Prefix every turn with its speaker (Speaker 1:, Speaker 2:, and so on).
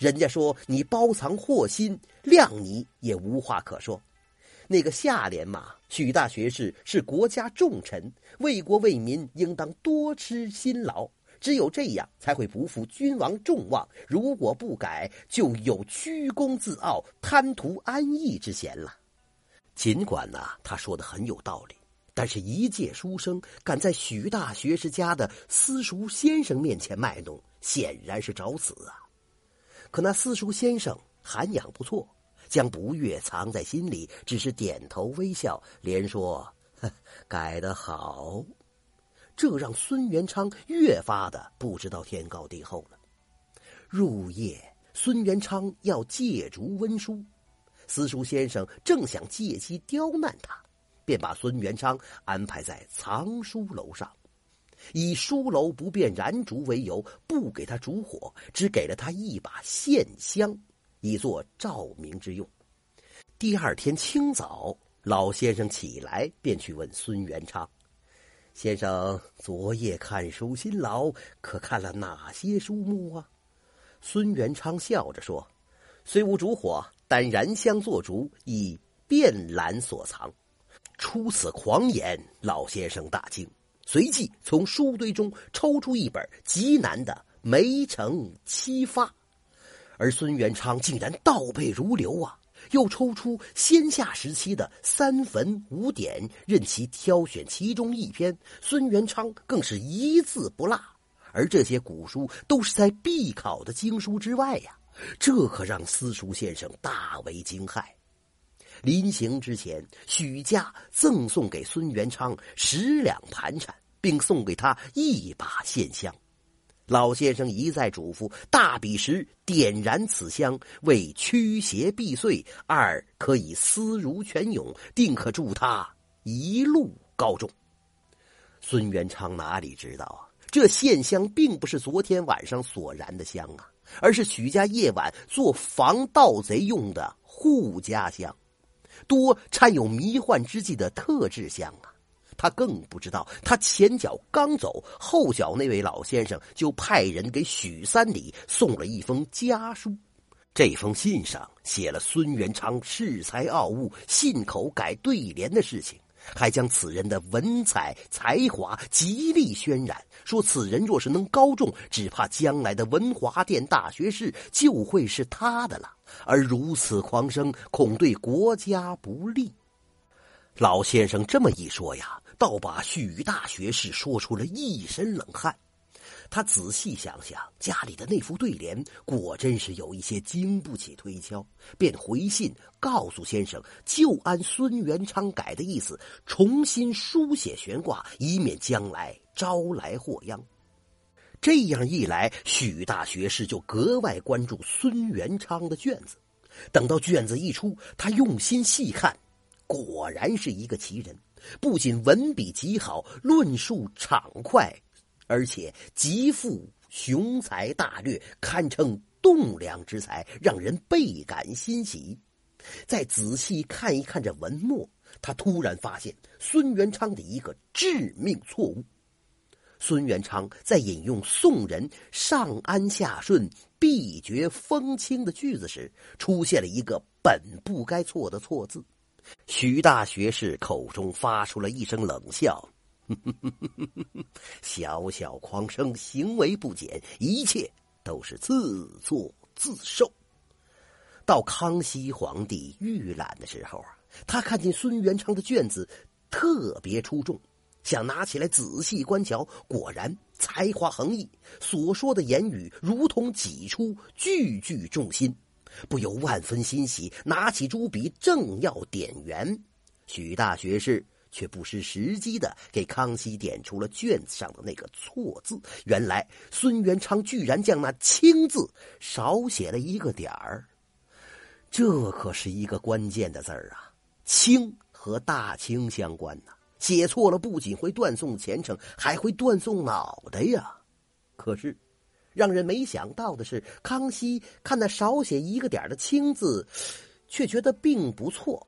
Speaker 1: 人家说你包藏祸心，谅你也无话可说。那个下联嘛，许大学士是国家重臣，为国为民，应当多吃辛劳。只有这样，才会不负君王众望。如果不改，就有居功自傲、贪图安逸之嫌了。尽管呢，他说的很有道理，但是一介书生敢在许大学士家的私塾先生面前卖弄，显然是找死啊！可那私塾先生涵养不错，将不悦藏在心里，只是点头微笑，连说：“ 改得好。”这让孙元昌越发的不知道天高地厚了。入夜，孙元昌要借竹温书，私塾先生正想借机刁难他，便把孙元昌安排在藏书楼上，以书楼不便燃烛为由，不给他烛火，只给了他一把线香，以作照明之用。第二天清早，老先生起来便去问孙元昌。先生昨夜看书辛劳，可看了哪些书目啊？孙元昌笑着说：“虽无烛火，但燃香做烛，以便览所藏。”出此狂言，老先生大惊，随即从书堆中抽出一本极难的《梅城七发》，而孙元昌竟然倒背如流啊！又抽出先夏时期的三坟五典，任其挑选其中一篇。孙元昌更是一字不落，而这些古书都是在必考的经书之外呀，这可让私塾先生大为惊骇。临行之前，许家赠送给孙元昌十两盘缠，并送给他一把线香。老先生一再嘱咐，大比时点燃此香，为驱邪避祟；二可以思如泉涌，定可助他一路高中。孙元昌哪里知道啊？这线香并不是昨天晚上所燃的香啊，而是许家夜晚做防盗贼用的护家香，多掺有迷幻之剂的特制香啊。他更不知道，他前脚刚走，后脚那位老先生就派人给许三里送了一封家书。这封信上写了孙元昌恃才傲物、信口改对联的事情，还将此人的文采才华极力渲染，说此人若是能高中，只怕将来的文华殿大学士就会是他的了。而如此狂声，恐对国家不利。老先生这么一说呀。倒把许大学士说出了一身冷汗。他仔细想想，家里的那副对联果真是有一些经不起推敲，便回信告诉先生，就按孙元昌改的意思重新书写悬挂，以免将来招来祸殃。这样一来，许大学士就格外关注孙元昌的卷子。等到卷子一出，他用心细看，果然是一个奇人。不仅文笔极好，论述畅快，而且极富雄才大略，堪称栋梁之才，让人倍感欣喜。再仔细看一看这文末，他突然发现孙元昌的一个致命错误。孙元昌在引用宋人“上安下顺，必绝风清”的句子时，出现了一个本不该错的错字。徐大学士口中发出了一声冷笑：“ 小小狂生，行为不检，一切都是自作自受。”到康熙皇帝御览的时候啊，他看见孙元昌的卷子特别出众，想拿起来仔细观瞧，果然才华横溢，所说的言语如同挤出，句句中心。不由万分欣喜，拿起朱笔正要点圆，许大学士却不失时机的给康熙点出了卷子上的那个错字。原来孙元昌居然将那“清”字少写了一个点儿，这可是一个关键的字儿啊！“清”和大清相关呐，写错了不仅会断送前程，还会断送脑袋呀！可是。让人没想到的是，康熙看那少写一个点的“清”字，却觉得并不错。